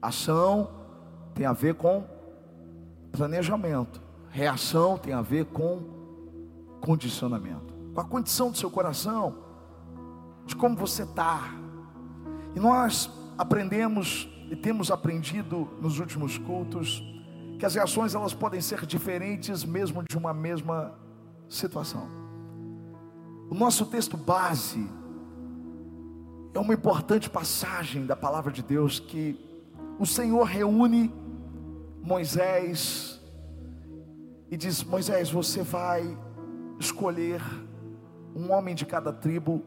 Ação tem a ver com planejamento, reação tem a ver com condicionamento, com a condição do seu coração, de como você está. E nós aprendemos e temos aprendido nos últimos cultos que as reações elas podem ser diferentes mesmo de uma mesma situação. O nosso texto base é uma importante passagem da palavra de Deus que o Senhor reúne Moisés e diz: Moisés, você vai escolher um homem de cada tribo,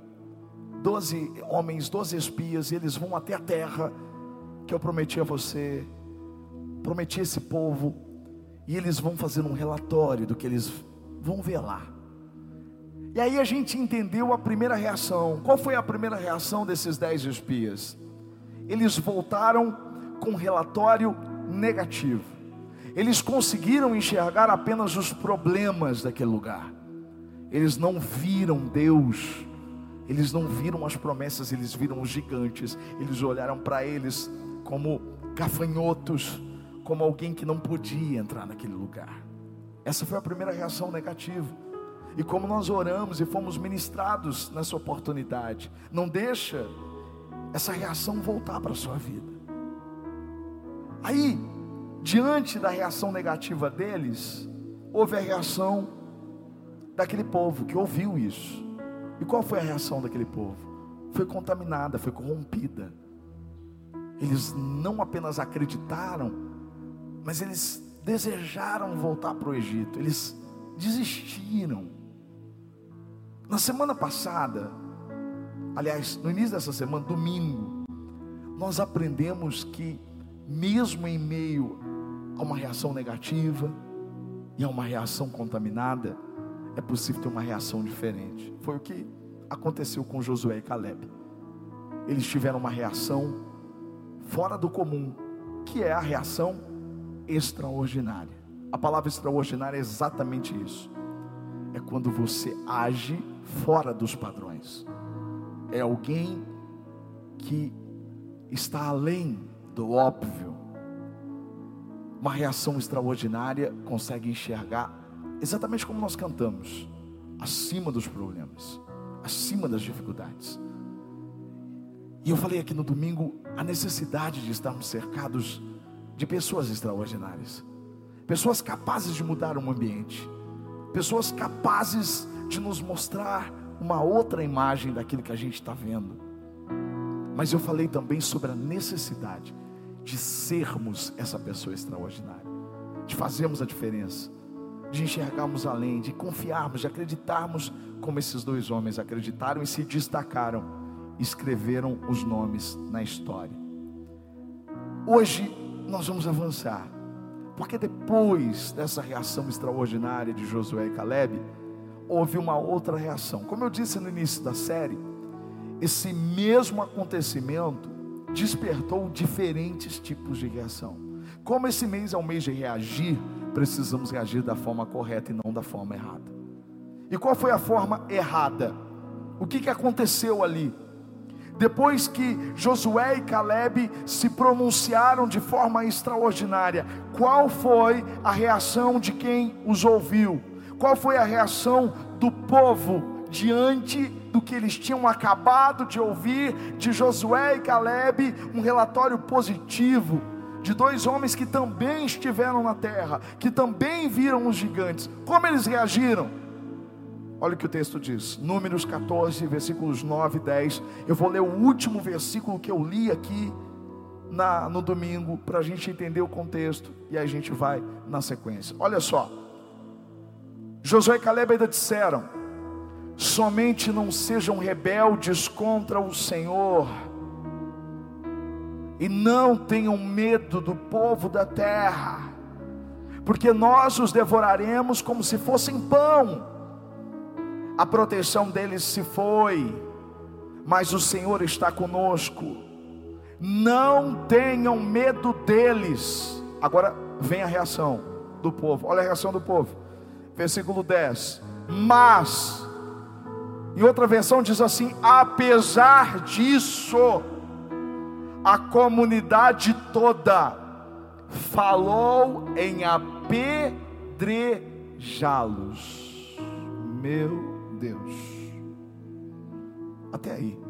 doze homens, doze espias, e eles vão até a terra que eu prometi a você prometi esse povo, e eles vão fazer um relatório do que eles vão ver lá. E aí a gente entendeu a primeira reação. Qual foi a primeira reação desses dez espias? Eles voltaram com relatório negativo. Eles conseguiram enxergar apenas os problemas daquele lugar. Eles não viram Deus. Eles não viram as promessas, eles viram os gigantes. Eles olharam para eles como gafanhotos como alguém que não podia entrar naquele lugar. Essa foi a primeira reação negativa. E como nós oramos e fomos ministrados nessa oportunidade, não deixa essa reação voltar para a sua vida. Aí, diante da reação negativa deles, houve a reação daquele povo que ouviu isso. E qual foi a reação daquele povo? Foi contaminada, foi corrompida. Eles não apenas acreditaram, mas eles desejaram voltar para o Egito, eles desistiram. Na semana passada, aliás, no início dessa semana, domingo, nós aprendemos que, mesmo em meio a uma reação negativa e a uma reação contaminada, é possível ter uma reação diferente. Foi o que aconteceu com Josué e Caleb. Eles tiveram uma reação fora do comum, que é a reação extraordinária. A palavra extraordinária é exatamente isso. É quando você age fora dos padrões. É alguém que está além do óbvio. Uma reação extraordinária consegue enxergar exatamente como nós cantamos, acima dos problemas, acima das dificuldades. E eu falei aqui no domingo a necessidade de estarmos cercados de pessoas extraordinárias, pessoas capazes de mudar um ambiente, pessoas capazes de nos mostrar uma outra imagem daquilo que a gente está vendo. Mas eu falei também sobre a necessidade de sermos essa pessoa extraordinária, de fazermos a diferença, de enxergarmos além, de confiarmos, de acreditarmos como esses dois homens acreditaram e se destacaram, escreveram os nomes na história. Hoje nós vamos avançar. Porque depois dessa reação extraordinária de Josué e Caleb, houve uma outra reação. Como eu disse no início da série, esse mesmo acontecimento despertou diferentes tipos de reação. Como esse mês é um mês de reagir, precisamos reagir da forma correta e não da forma errada. E qual foi a forma errada? O que, que aconteceu ali? Depois que Josué e Caleb se pronunciaram de forma extraordinária, qual foi a reação de quem os ouviu? Qual foi a reação do povo diante do que eles tinham acabado de ouvir de Josué e Caleb? Um relatório positivo de dois homens que também estiveram na terra, que também viram os gigantes. Como eles reagiram? Olha o que o texto diz, Números 14, versículos 9 e 10. Eu vou ler o último versículo que eu li aqui na, no domingo, para a gente entender o contexto, e aí a gente vai na sequência. Olha só, Josué e Caleb ainda disseram: somente não sejam rebeldes contra o Senhor, e não tenham medo do povo da terra, porque nós os devoraremos como se fossem pão a proteção deles se foi, mas o Senhor está conosco. Não tenham medo deles. Agora vem a reação do povo. Olha a reação do povo. Versículo 10. Mas, e outra versão diz assim: apesar disso, a comunidade toda falou em apedrejá-los. Meu Deus. Até aí.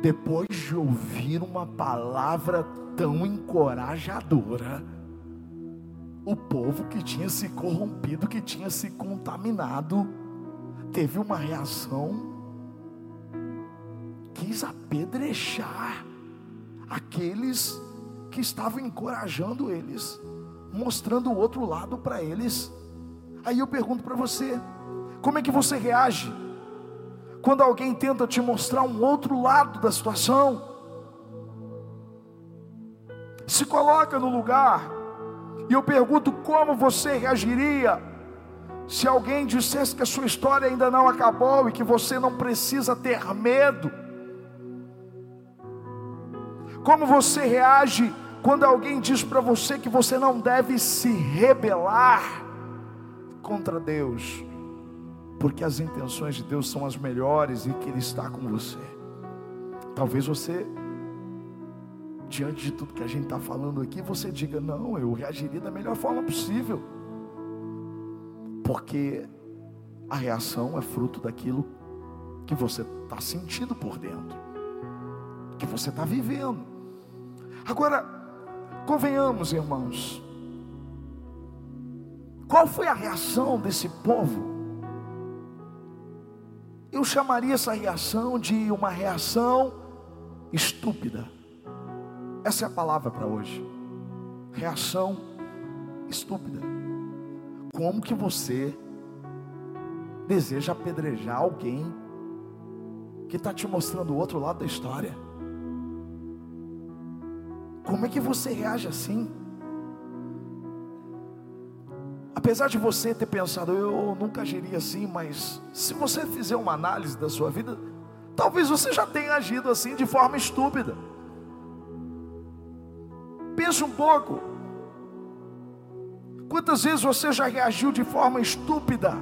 Depois de ouvir uma palavra tão encorajadora, o povo que tinha se corrompido, que tinha se contaminado, teve uma reação, quis apedrejar aqueles que estavam encorajando eles, mostrando o outro lado para eles. Aí eu pergunto para você: como é que você reage quando alguém tenta te mostrar um outro lado da situação? Se coloca no lugar e eu pergunto como você reagiria se alguém dissesse que a sua história ainda não acabou e que você não precisa ter medo. Como você reage quando alguém diz para você que você não deve se rebelar contra Deus, porque as intenções de Deus são as melhores e que Ele está com você? Talvez você diante de tudo que a gente está falando aqui, você diga: não, eu reagiria da melhor forma possível, porque a reação é fruto daquilo que você está sentindo por dentro, que você está vivendo. Agora, convenhamos, irmãos, qual foi a reação desse povo? Eu chamaria essa reação de uma reação estúpida. Essa é a palavra para hoje. Reação estúpida. Como que você deseja apedrejar alguém que está te mostrando o outro lado da história? Como é que você reage assim? Apesar de você ter pensado, eu nunca agiria assim, mas se você fizer uma análise da sua vida, talvez você já tenha agido assim de forma estúpida. Pensa um pouco. Quantas vezes você já reagiu de forma estúpida?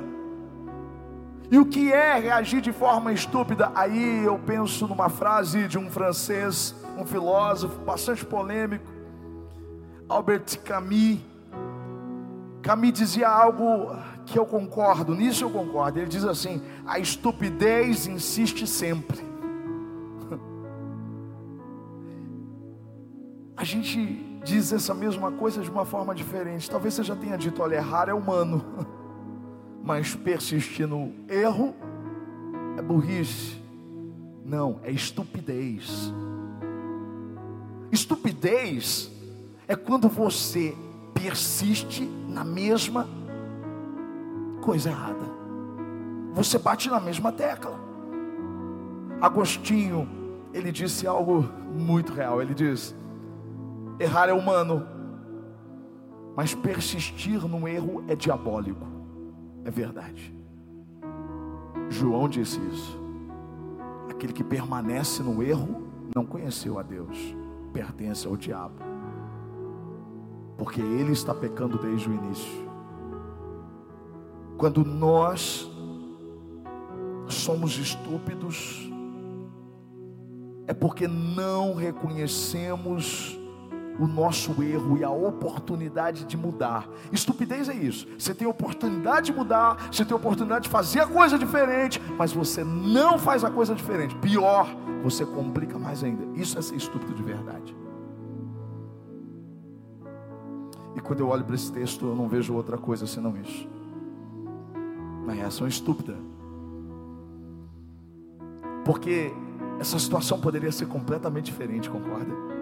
E o que é reagir de forma estúpida? Aí eu penso numa frase de um francês, um filósofo bastante polêmico, Albert Camus. Camus dizia algo que eu concordo, nisso eu concordo. Ele diz assim: a estupidez insiste sempre. A gente diz essa mesma coisa de uma forma diferente. Talvez você já tenha dito: olha, errar é humano, mas persistir no erro é burrice. Não, é estupidez. Estupidez é quando você persiste na mesma coisa errada. Você bate na mesma tecla. Agostinho, ele disse algo muito real. Ele diz: Errar é humano, mas persistir no erro é diabólico. É verdade. João disse isso. Aquele que permanece no erro não conheceu a Deus, pertence ao diabo. Porque ele está pecando desde o início. Quando nós somos estúpidos, é porque não reconhecemos o nosso erro e a oportunidade de mudar. Estupidez é isso. Você tem oportunidade de mudar, você tem oportunidade de fazer a coisa diferente, mas você não faz a coisa diferente. Pior, você complica mais ainda. Isso é ser estúpido de verdade. E quando eu olho para esse texto, eu não vejo outra coisa senão isso. Uma reação estúpida. Porque essa situação poderia ser completamente diferente, concorda?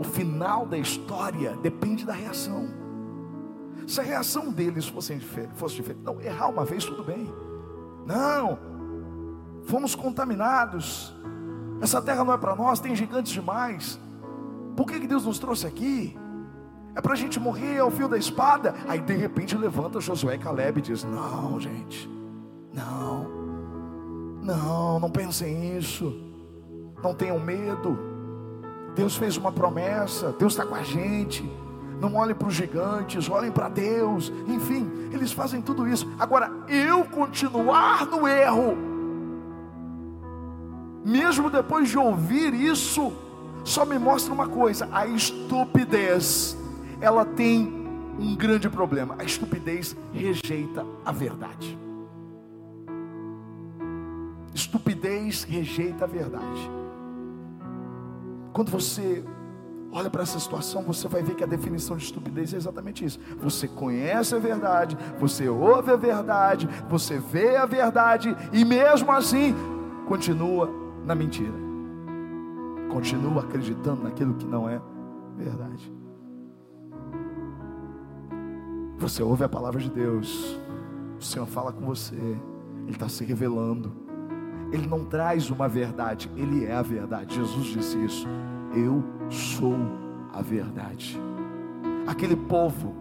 O final da história depende da reação. Se a reação deles fosse diferente, fosse diferente, não, errar uma vez tudo bem. Não, fomos contaminados. Essa terra não é para nós, tem gigantes demais. Por que, que Deus nos trouxe aqui? É para a gente morrer ao fio da espada. Aí de repente levanta Josué e Caleb e diz: Não, gente, não, não, não pensem nisso, não tenham medo. Deus fez uma promessa, Deus está com a gente. Não olhem para os gigantes, olhem para Deus. Enfim, eles fazem tudo isso. Agora, eu continuar no erro, mesmo depois de ouvir isso, só me mostra uma coisa: a estupidez, ela tem um grande problema. A estupidez rejeita a verdade. Estupidez rejeita a verdade. Quando você olha para essa situação, você vai ver que a definição de estupidez é exatamente isso. Você conhece a verdade, você ouve a verdade, você vê a verdade e mesmo assim continua na mentira. Continua acreditando naquilo que não é verdade. Você ouve a palavra de Deus, o Senhor fala com você, Ele está se revelando. Ele não traz uma verdade, Ele é a verdade. Jesus disse isso. Eu sou a verdade. Aquele povo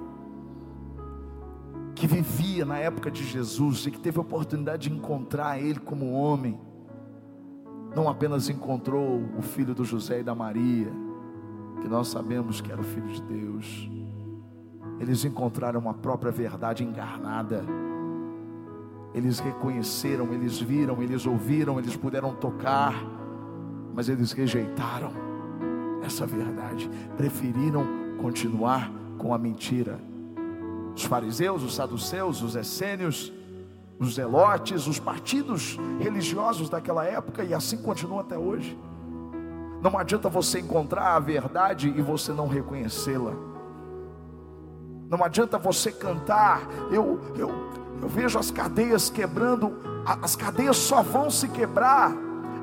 que vivia na época de Jesus e que teve a oportunidade de encontrar Ele como homem, não apenas encontrou o filho do José e da Maria, que nós sabemos que era o filho de Deus, eles encontraram a própria verdade encarnada. Eles reconheceram, eles viram, eles ouviram, eles puderam tocar, mas eles rejeitaram essa verdade, preferiram continuar com a mentira. Os fariseus, os saduceus, os essênios, os zelotes, os partidos religiosos daquela época, e assim continua até hoje. Não adianta você encontrar a verdade e você não reconhecê-la. Não adianta você cantar. Eu, eu, eu vejo as cadeias quebrando. As cadeias só vão se quebrar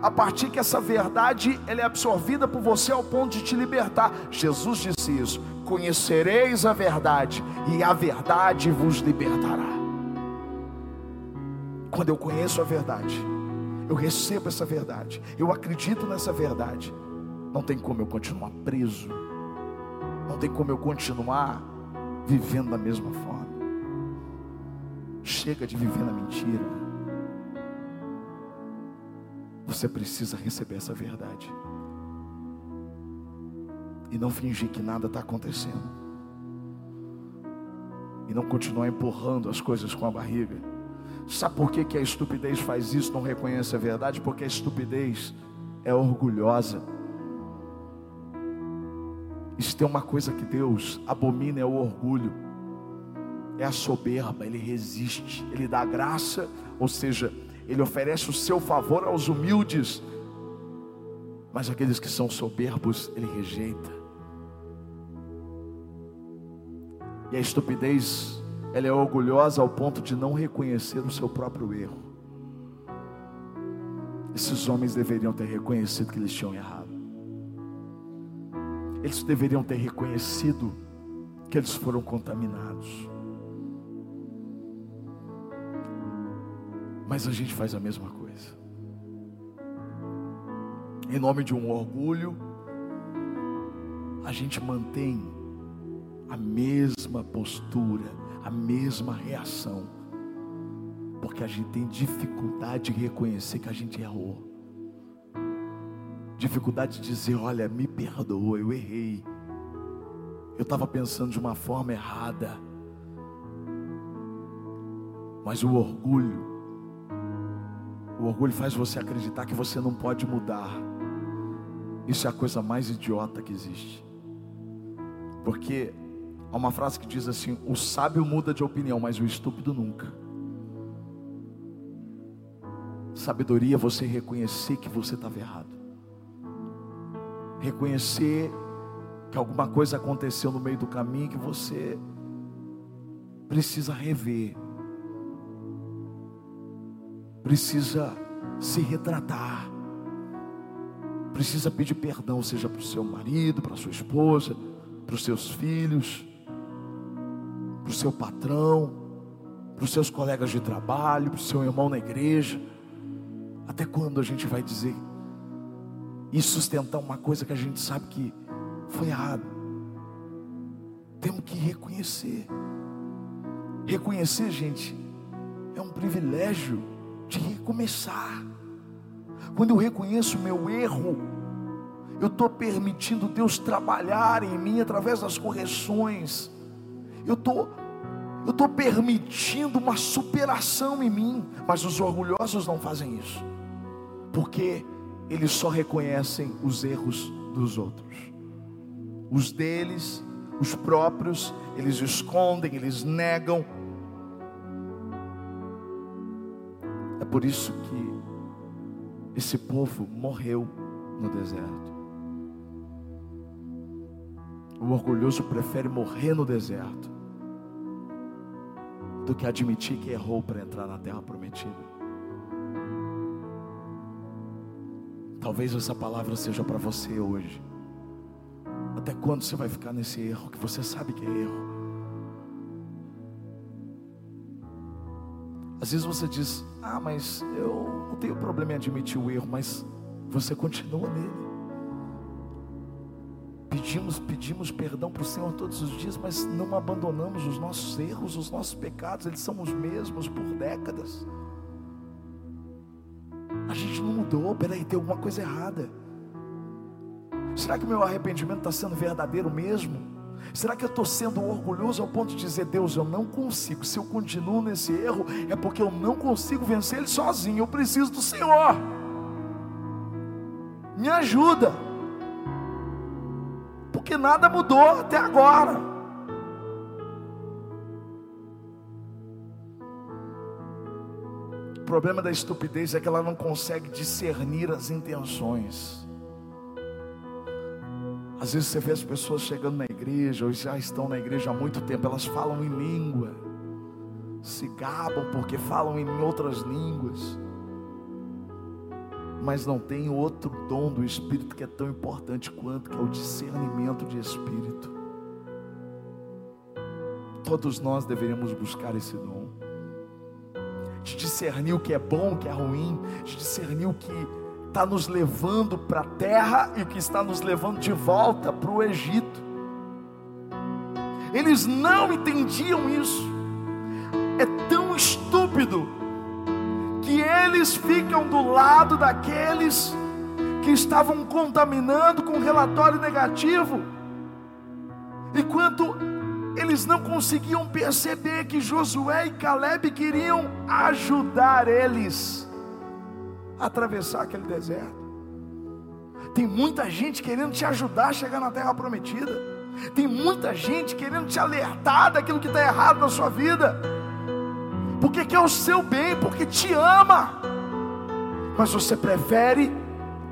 a partir que essa verdade ela é absorvida por você ao ponto de te libertar. Jesus disse isso: Conhecereis a verdade e a verdade vos libertará. Quando eu conheço a verdade, eu recebo essa verdade, eu acredito nessa verdade, não tem como eu continuar preso, não tem como eu continuar vivendo da mesma forma. Chega de viver na mentira. Você precisa receber essa verdade. E não fingir que nada está acontecendo. E não continuar empurrando as coisas com a barriga. Sabe por que, que a estupidez faz isso? Não reconhece a verdade? Porque a estupidez é orgulhosa. Isso tem uma coisa que Deus abomina: é o orgulho, é a soberba. Ele resiste, ele dá graça, ou seja, ele oferece o seu favor aos humildes, mas aqueles que são soberbos, ele rejeita. E a estupidez, ela é orgulhosa ao ponto de não reconhecer o seu próprio erro. Esses homens deveriam ter reconhecido que eles tinham errado. Eles deveriam ter reconhecido que eles foram contaminados. Mas a gente faz a mesma coisa. Em nome de um orgulho, a gente mantém a mesma postura, a mesma reação, porque a gente tem dificuldade de reconhecer que a gente errou dificuldade de dizer: Olha, me perdoa, eu errei. Eu estava pensando de uma forma errada. Mas o orgulho, o orgulho faz você acreditar que você não pode mudar. Isso é a coisa mais idiota que existe. Porque há uma frase que diz assim: o sábio muda de opinião, mas o estúpido nunca. Sabedoria é você reconhecer que você estava errado reconhecer que alguma coisa aconteceu no meio do caminho que você precisa rever, precisa se retratar, precisa pedir perdão, seja para o seu marido, para a sua esposa, para os seus filhos, para o seu patrão, para os seus colegas de trabalho, para o seu irmão na igreja. Até quando a gente vai dizer e sustentar uma coisa que a gente sabe que foi errado. Temos que reconhecer. Reconhecer, gente, é um privilégio de recomeçar. Quando eu reconheço meu erro, eu estou permitindo Deus trabalhar em mim através das correções. Eu estou eu estou permitindo uma superação em mim, mas os orgulhosos não fazem isso, porque eles só reconhecem os erros dos outros. Os deles, os próprios, eles escondem, eles negam. Por isso que esse povo morreu no deserto. O orgulhoso prefere morrer no deserto do que admitir que errou para entrar na terra prometida. Talvez essa palavra seja para você hoje. Até quando você vai ficar nesse erro que você sabe que é erro? Às vezes você diz: Ah, mas eu não tenho problema em admitir o erro, mas você continua nele. Pedimos, pedimos perdão para o Senhor todos os dias, mas não abandonamos os nossos erros, os nossos pecados, eles são os mesmos por décadas. A gente não mudou, peraí, tem alguma coisa errada. Será que o meu arrependimento está sendo verdadeiro mesmo? Será que eu estou sendo orgulhoso ao ponto de dizer, Deus, eu não consigo, se eu continuo nesse erro, é porque eu não consigo vencer ele sozinho, eu preciso do Senhor. Me ajuda, porque nada mudou até agora. O problema da estupidez é que ela não consegue discernir as intenções. Às vezes você vê as pessoas chegando na igreja, ou já estão na igreja há muito tempo, elas falam em língua, se gabam porque falam em outras línguas mas não tem outro dom do Espírito que é tão importante quanto, que é o discernimento de Espírito. Todos nós deveríamos buscar esse dom, de discernir o que é bom, o que é ruim, de discernir o que está nos levando para a terra e o que está nos levando de volta para o Egito. Eles não entendiam isso, é tão estúpido que eles ficam do lado daqueles que estavam contaminando com relatório negativo, enquanto eles não conseguiam perceber que Josué e Caleb queriam ajudar eles atravessar aquele deserto. Tem muita gente querendo te ajudar a chegar na terra prometida. Tem muita gente querendo te alertar daquilo que está errado na sua vida porque quer o seu bem, porque te ama. Mas você prefere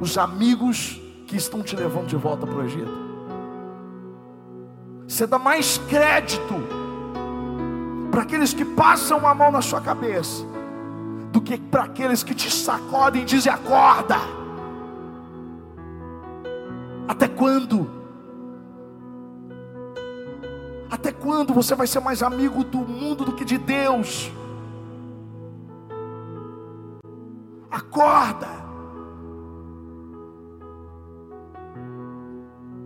os amigos que estão te levando de volta para o Egito. Você dá mais crédito para aqueles que passam a mão na sua cabeça do que para aqueles que te sacodem e dizem acorda. Até quando? Até quando você vai ser mais amigo do mundo do que de Deus? acorda.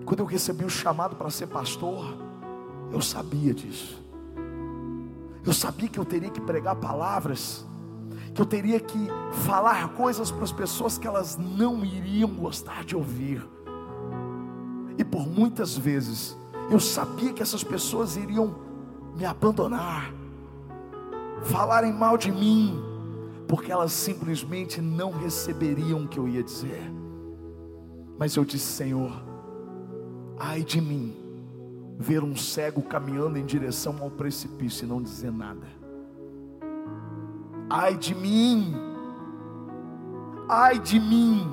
Quando eu recebi o chamado para ser pastor, eu sabia disso. Eu sabia que eu teria que pregar palavras, eu teria que falar coisas para as pessoas que elas não iriam gostar de ouvir. E por muitas vezes eu sabia que essas pessoas iriam me abandonar, falarem mal de mim, porque elas simplesmente não receberiam o que eu ia dizer. Mas eu disse, Senhor, ai de mim, ver um cego caminhando em direção ao precipício e não dizer nada. Ai de mim, ai de mim,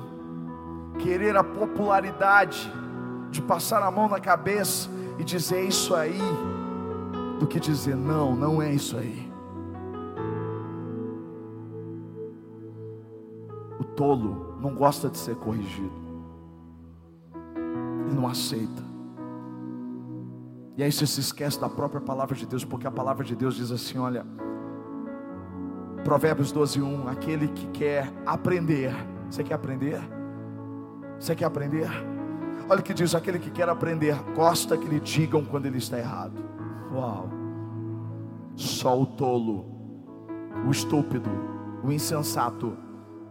querer a popularidade, de passar a mão na cabeça e dizer isso aí, do que dizer não, não é isso aí. tolo não gosta de ser corrigido. Ele não aceita. E aí você se esquece da própria palavra de Deus, porque a palavra de Deus diz assim: olha, Provérbios 12, 1: aquele que quer aprender, você quer aprender? Você quer aprender? Olha o que diz: aquele que quer aprender, gosta que lhe digam quando ele está errado. Uau! Só o tolo, o estúpido, o insensato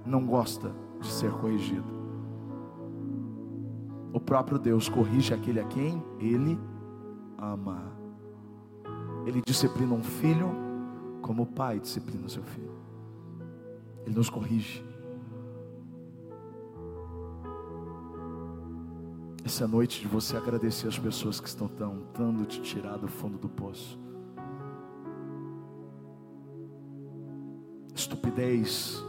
não gosta de ser corrigido. O próprio Deus corrige aquele a quem ele ama. Ele disciplina um filho como o pai disciplina o seu filho. Ele nos corrige. Essa noite de você agradecer as pessoas que estão tentando te tirar do fundo do poço. Estupidez.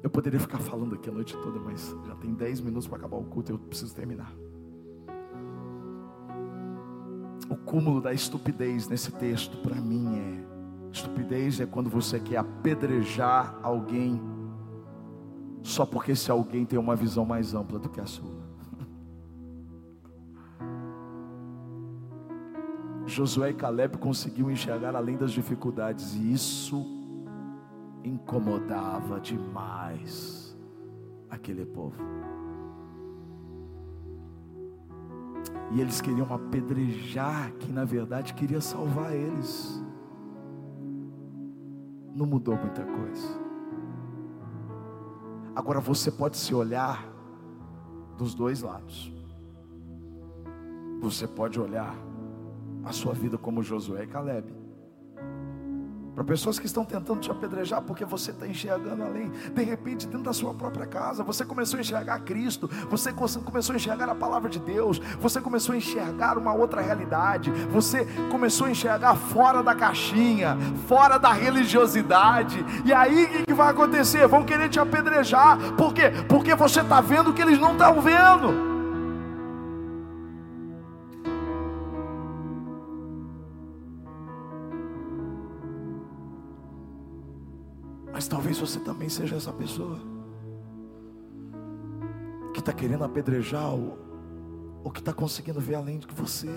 Eu poderia ficar falando aqui a noite toda, mas já tem 10 minutos para acabar o culto eu preciso terminar. O cúmulo da estupidez nesse texto, para mim, é: estupidez é quando você quer apedrejar alguém, só porque esse alguém tem uma visão mais ampla do que a sua. Josué e Caleb conseguiam enxergar além das dificuldades, e isso incomodava demais aquele povo. E eles queriam apedrejar que na verdade queria salvar eles. Não mudou muita coisa. Agora você pode se olhar dos dois lados. Você pode olhar a sua vida como Josué e Caleb. Para pessoas que estão tentando te apedrejar porque você está enxergando além. De repente, dentro da sua própria casa, você começou a enxergar Cristo, você começou a enxergar a palavra de Deus, você começou a enxergar uma outra realidade, você começou a enxergar fora da caixinha, fora da religiosidade. E aí o que vai acontecer? Vão querer te apedrejar. Por quê? Porque você está vendo o que eles não estão vendo. Você também seja essa pessoa que está querendo apedrejar ou que está conseguindo ver além do que você.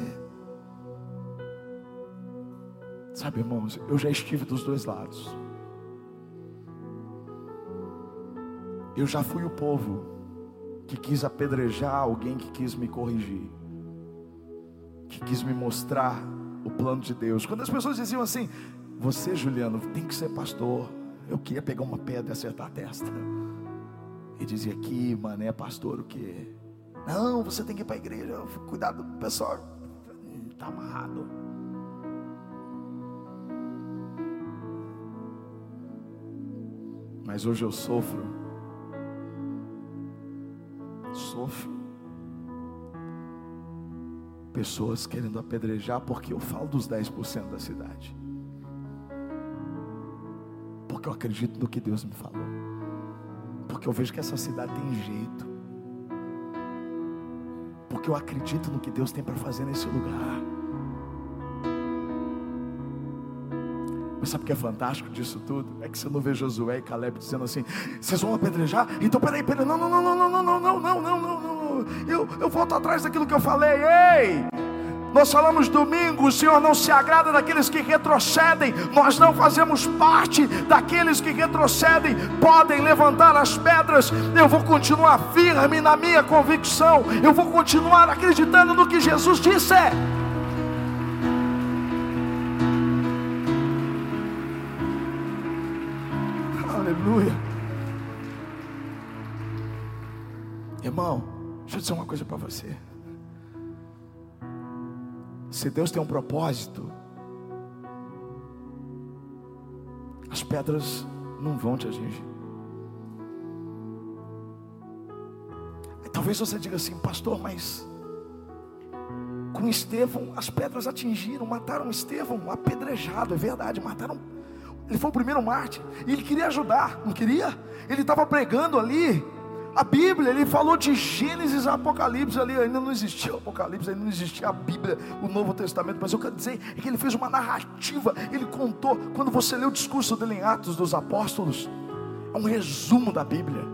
Sabe, irmãos, eu já estive dos dois lados. Eu já fui o povo que quis apedrejar alguém que quis me corrigir, que quis me mostrar o plano de Deus. Quando as pessoas diziam assim: Você, Juliano, tem que ser pastor. Eu queria pegar uma pedra e acertar a testa. E dizia aqui, mané, pastor, o que? Não, você tem que ir para a igreja. Cuidado, pessoal. Está amarrado. Mas hoje eu sofro. Sofro. Pessoas querendo apedrejar porque eu falo dos 10% da cidade porque eu acredito no que Deus me falou. Porque eu vejo que essa cidade tem jeito. Porque eu acredito no que Deus tem para fazer nesse lugar. Mas sabe o que é fantástico disso tudo? É que você não vê Josué e Caleb dizendo assim: vocês vão apedrejar? Então peraí, peraí, não, não, não, não, não, não, não, não, não, não, não, não. Eu, eu volto atrás daquilo que eu falei. Ei! Nós falamos domingo, o Senhor não se agrada daqueles que retrocedem. Nós não fazemos parte daqueles que retrocedem. Podem levantar as pedras. Eu vou continuar firme na minha convicção. Eu vou continuar acreditando no que Jesus disse. Aleluia. Irmão, deixa eu dizer uma coisa para você. Se Deus tem um propósito, as pedras não vão te atingir. Talvez você diga assim, pastor, mas com Estevão as pedras atingiram, mataram Estevão, apedrejado, é verdade, mataram. Ele foi o primeiro Marte e ele queria ajudar, não queria? Ele estava pregando ali, a Bíblia, ele falou de Gênesis a Apocalipse ali, ainda não existia o Apocalipse, ainda não existia a Bíblia, o Novo Testamento, mas eu quero dizer é que ele fez uma narrativa, ele contou, quando você lê o discurso dele em Atos dos Apóstolos, é um resumo da Bíblia.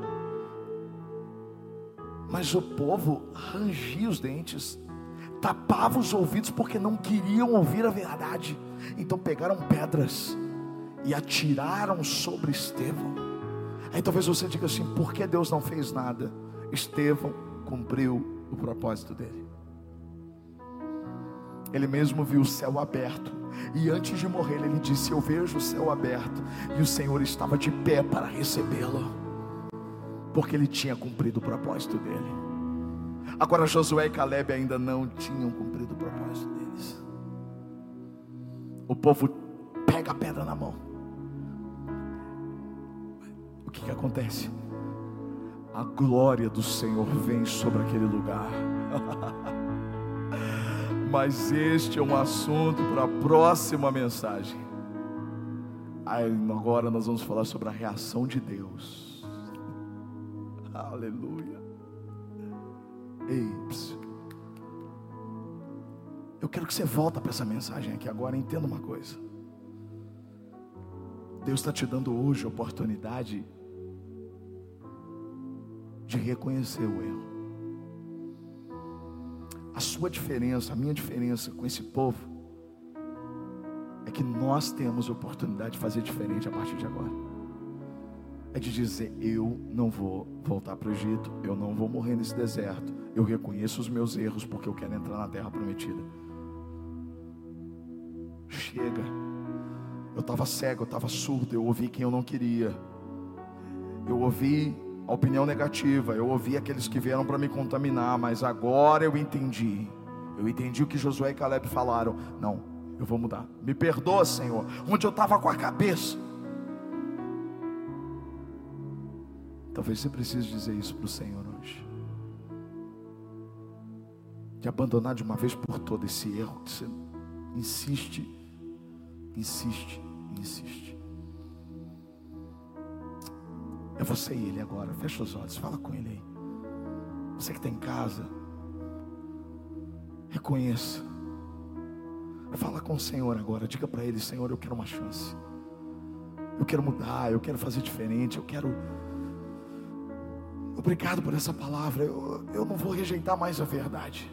Mas o povo rangia os dentes, tapava os ouvidos porque não queriam ouvir a verdade. Então pegaram pedras e atiraram sobre Estevão. Aí talvez você diga assim: por que Deus não fez nada? Estevão cumpriu o propósito dele. Ele mesmo viu o céu aberto. E antes de morrer, ele disse: Eu vejo o céu aberto. E o Senhor estava de pé para recebê-lo. Porque ele tinha cumprido o propósito dele. Agora Josué e Caleb ainda não tinham cumprido o propósito deles. O povo pega a pedra na mão o que, que acontece? a glória do Senhor vem sobre aquele lugar. Mas este é um assunto para a próxima mensagem. Aí, agora nós vamos falar sobre a reação de Deus. Aleluia. Ei, eu quero que você volta para essa mensagem aqui agora. Entenda uma coisa. Deus está te dando hoje a oportunidade de reconhecer o erro. A sua diferença, a minha diferença com esse povo é que nós temos oportunidade de fazer diferente a partir de agora. É de dizer: eu não vou voltar para o Egito, eu não vou morrer nesse deserto. Eu reconheço os meus erros porque eu quero entrar na terra prometida. Chega. Eu estava cego, eu estava surdo, eu ouvi quem eu não queria. Eu ouvi a opinião negativa, eu ouvi aqueles que vieram para me contaminar, mas agora eu entendi. Eu entendi o que Josué e Caleb falaram. Não, eu vou mudar. Me perdoa, Senhor, onde eu estava com a cabeça. Talvez você precise dizer isso para o Senhor hoje. De abandonar de uma vez por todas esse erro que você insiste, insiste, insiste. É você e ele agora. Fecha os olhos, fala com ele aí. Você que está em casa, reconheça. Fala com o Senhor agora. Diga para ele: Senhor, eu quero uma chance. Eu quero mudar, eu quero fazer diferente, eu quero. Obrigado por essa palavra. Eu, eu não vou rejeitar mais a verdade.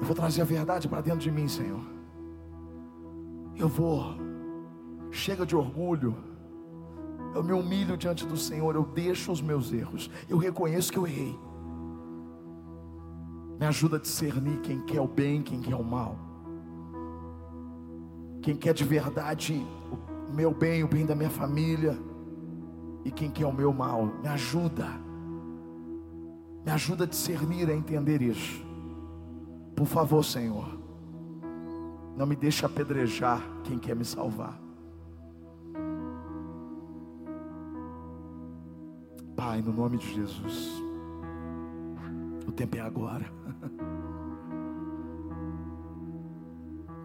Eu vou trazer a verdade para dentro de mim, Senhor. Eu vou. Chega de orgulho. Eu me humilho diante do Senhor, eu deixo os meus erros, eu reconheço que eu errei. Me ajuda a discernir quem quer o bem, quem quer o mal. Quem quer de verdade o meu bem, o bem da minha família, e quem quer o meu mal. Me ajuda. Me ajuda a discernir, a entender isso. Por favor, Senhor, não me deixe apedrejar quem quer me salvar. Pai, no nome de Jesus, o tempo é agora.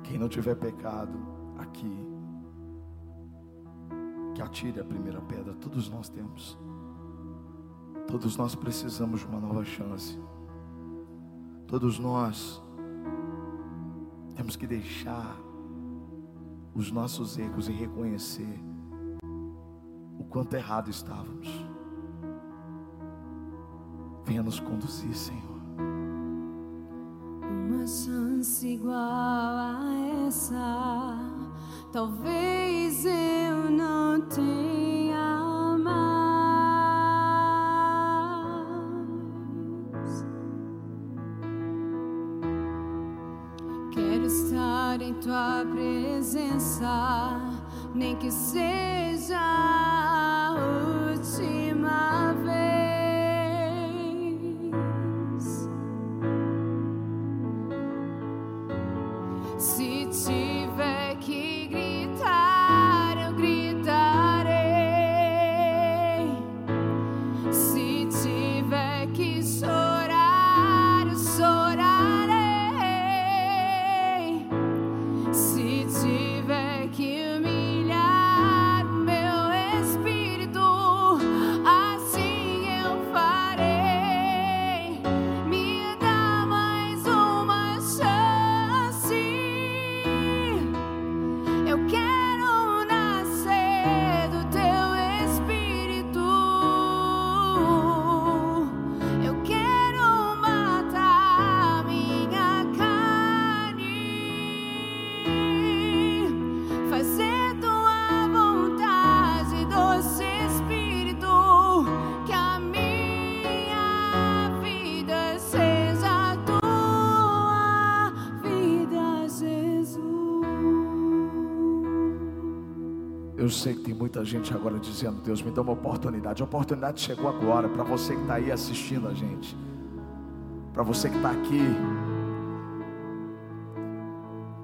Quem não tiver pecado aqui, que atire a primeira pedra. Todos nós temos. Todos nós precisamos de uma nova chance. Todos nós temos que deixar os nossos erros e reconhecer o quanto errado estávamos. Venha nos conduzir, Senhor. Uma chance igual a essa, talvez eu não tenha mais. Quero estar em tua presença, nem que seja sei que tem muita gente agora dizendo: Deus, me dá uma oportunidade. A oportunidade chegou agora para você que está aí assistindo a gente, para você que está aqui.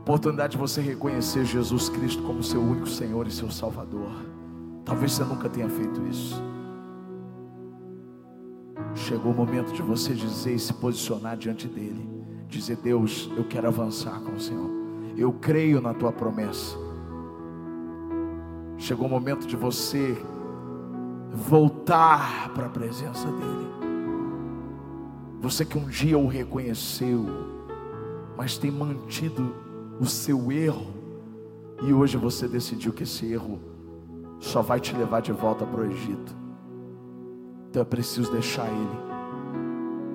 Oportunidade de você reconhecer Jesus Cristo como seu único Senhor e seu Salvador. Talvez você nunca tenha feito isso. Chegou o momento de você dizer e se posicionar diante dele. Dizer: Deus, eu quero avançar com o Senhor. Eu creio na tua promessa. Chegou o momento de você voltar para a presença dele. Você que um dia o reconheceu, mas tem mantido o seu erro, e hoje você decidiu que esse erro só vai te levar de volta para o Egito. Então é preciso deixar ele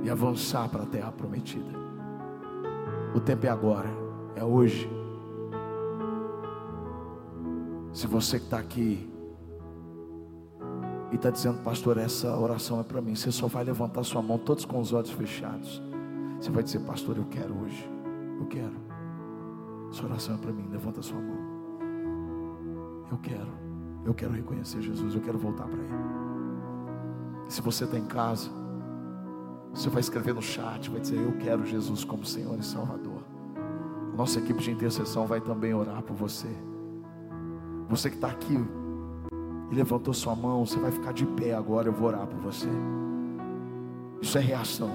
e avançar para a terra prometida. O tempo é agora, é hoje. Se você que está aqui e está dizendo, pastor, essa oração é para mim, você só vai levantar sua mão, todos com os olhos fechados. Você vai dizer, pastor, eu quero hoje, eu quero. Essa oração é para mim, levanta sua mão. Eu quero, eu quero reconhecer Jesus, eu quero voltar para Ele. Se você está em casa, você vai escrever no chat, vai dizer: Eu quero Jesus como Senhor e Salvador. Nossa equipe de intercessão vai também orar por você. Você que está aqui e levantou sua mão, você vai ficar de pé agora. Eu vou orar por você. Isso é reação.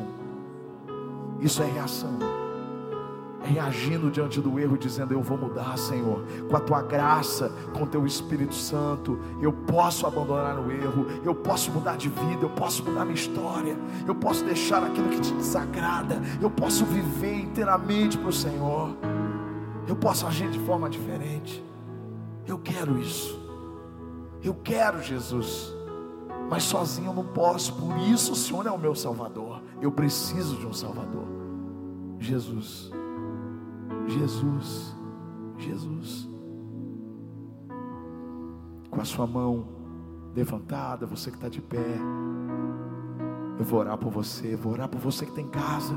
Isso é reação reagindo diante do erro, dizendo: Eu vou mudar, Senhor, com a tua graça, com o teu Espírito Santo, eu posso abandonar o erro, eu posso mudar de vida, eu posso mudar minha história, eu posso deixar aquilo que te desagrada, eu posso viver inteiramente para o Senhor, eu posso agir de forma diferente. Eu quero isso, eu quero Jesus, mas sozinho eu não posso, por isso o Senhor é o meu Salvador, eu preciso de um Salvador. Jesus. Jesus, Jesus. Com a sua mão levantada, você que está de pé, eu vou orar por você, vou orar por você que está em casa.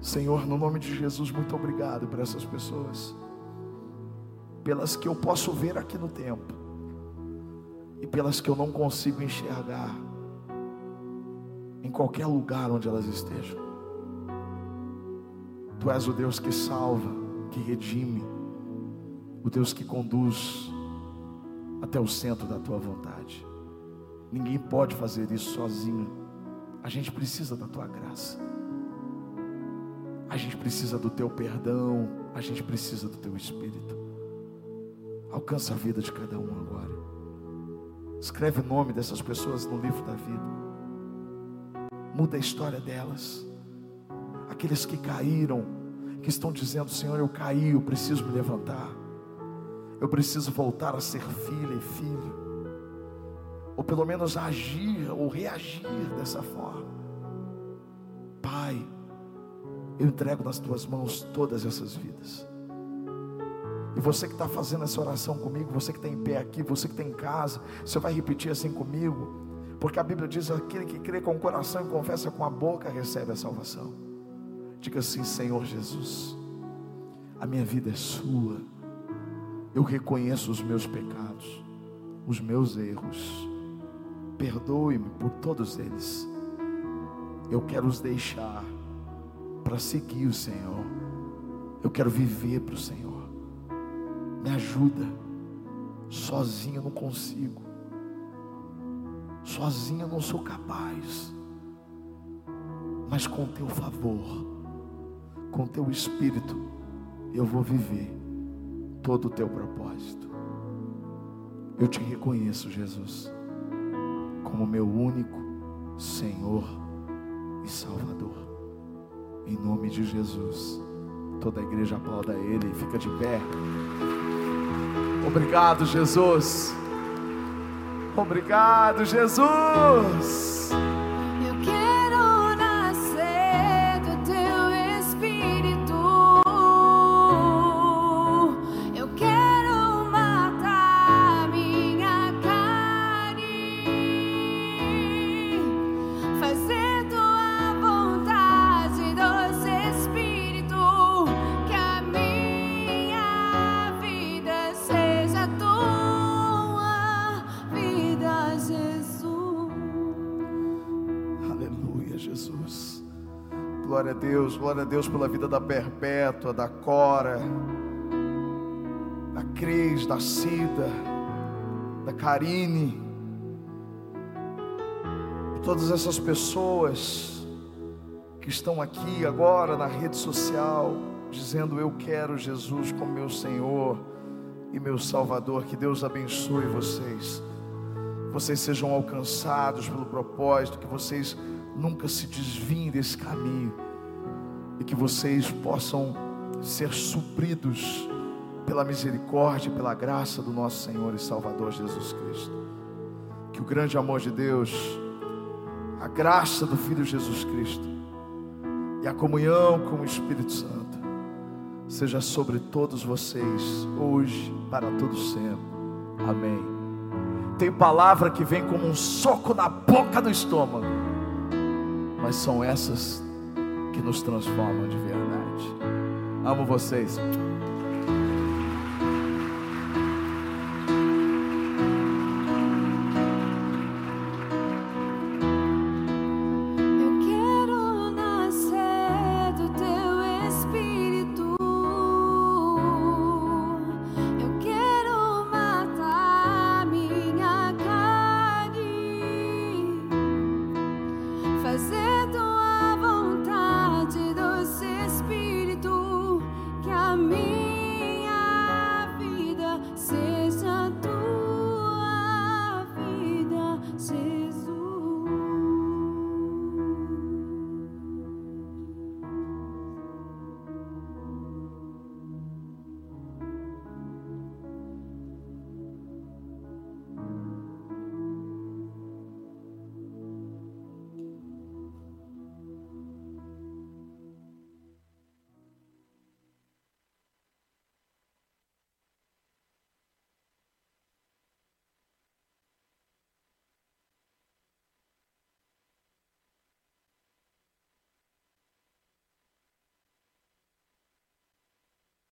Senhor, no nome de Jesus, muito obrigado por essas pessoas, pelas que eu posso ver aqui no tempo, e pelas que eu não consigo enxergar, em qualquer lugar onde elas estejam. Tu és o Deus que salva, que redime, o Deus que conduz até o centro da tua vontade. Ninguém pode fazer isso sozinho. A gente precisa da tua graça. A gente precisa do teu perdão, a gente precisa do teu espírito. Alcança a vida de cada um agora. Escreve o nome dessas pessoas no livro da vida. Muda a história delas aqueles que caíram, que estão dizendo: Senhor, eu caí, eu preciso me levantar, eu preciso voltar a ser filha e filho, ou pelo menos agir ou reagir dessa forma. Pai, eu entrego nas tuas mãos todas essas vidas. E você que está fazendo essa oração comigo, você que está em pé aqui, você que está em casa, você vai repetir assim comigo, porque a Bíblia diz: aquele que crê com o coração e confessa com a boca recebe a salvação. Diga assim: Senhor Jesus, a minha vida é sua. Eu reconheço os meus pecados, os meus erros. Perdoe-me por todos eles. Eu quero os deixar para seguir o Senhor. Eu quero viver para o Senhor. Me ajuda. Sozinho eu não consigo. Sozinho eu não sou capaz. Mas com teu favor com teu espírito, eu vou viver todo o teu propósito. Eu te reconheço, Jesus, como meu único Senhor e Salvador. Em nome de Jesus. Toda a igreja aplauda Ele e fica de pé. Obrigado, Jesus. Obrigado, Jesus. Deus, glória a Deus pela vida da Perpétua, da Cora, da Cris, da Cida, da Karine, todas essas pessoas que estão aqui agora na rede social, dizendo: Eu quero Jesus como meu Senhor e meu Salvador. Que Deus abençoe vocês. Vocês sejam alcançados pelo propósito, que vocês nunca se desviem desse caminho e que vocês possam ser supridos pela misericórdia, pela graça do nosso Senhor e Salvador Jesus Cristo. Que o grande amor de Deus, a graça do Filho Jesus Cristo e a comunhão com o Espírito Santo seja sobre todos vocês, hoje, para todo sempre. Amém. Tem palavra que vem como um soco na boca do estômago, mas são essas que nos transformam de verdade. Amo vocês.